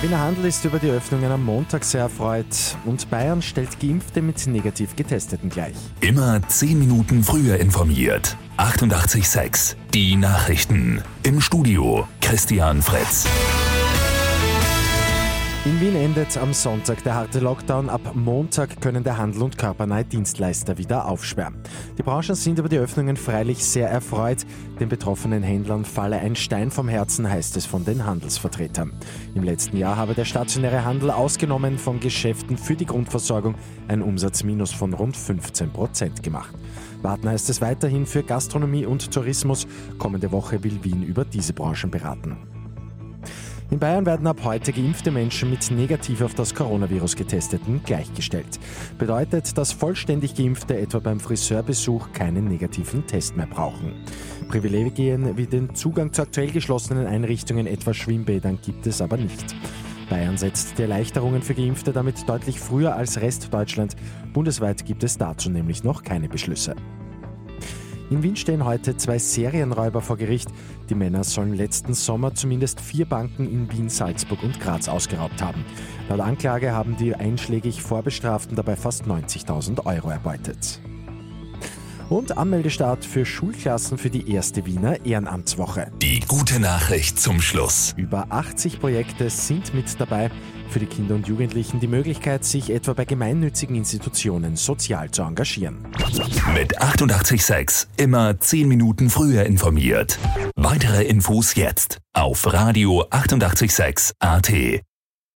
Wiener Handel ist über die Öffnungen am Montag sehr erfreut und Bayern stellt Geimpfte mit negativ Getesteten gleich. Immer 10 Minuten früher informiert. 88.6 Die Nachrichten. Im Studio Christian Fritz. In Wien endet am Sonntag der harte Lockdown. Ab Montag können der Handel und körpernahe Dienstleister wieder aufsperren. Die Branchen sind über die Öffnungen freilich sehr erfreut. Den betroffenen Händlern falle ein Stein vom Herzen, heißt es von den Handelsvertretern. Im letzten Jahr habe der stationäre Handel ausgenommen von Geschäften für die Grundversorgung ein Umsatzminus von rund 15 Prozent gemacht. Warten heißt es weiterhin für Gastronomie und Tourismus. Kommende Woche will Wien über diese Branchen beraten. In Bayern werden ab heute geimpfte Menschen mit negativ auf das Coronavirus getesteten gleichgestellt. Bedeutet, dass vollständig geimpfte etwa beim Friseurbesuch keinen negativen Test mehr brauchen. Privilegien wie den Zugang zu aktuell geschlossenen Einrichtungen, etwa Schwimmbädern, gibt es aber nicht. Bayern setzt die Erleichterungen für Geimpfte damit deutlich früher als Rest Deutschland. Bundesweit gibt es dazu nämlich noch keine Beschlüsse. In Wien stehen heute zwei Serienräuber vor Gericht. Die Männer sollen letzten Sommer zumindest vier Banken in Wien, Salzburg und Graz ausgeraubt haben. Laut Anklage haben die einschlägig Vorbestraften dabei fast 90.000 Euro erbeutet. Und Anmeldestart für Schulklassen für die erste Wiener Ehrenamtswoche. Die gute Nachricht zum Schluss. Über 80 Projekte sind mit dabei. Für die Kinder und Jugendlichen die Möglichkeit, sich etwa bei gemeinnützigen Institutionen sozial zu engagieren. Mit 886 immer 10 Minuten früher informiert. Weitere Infos jetzt auf Radio 886 AT.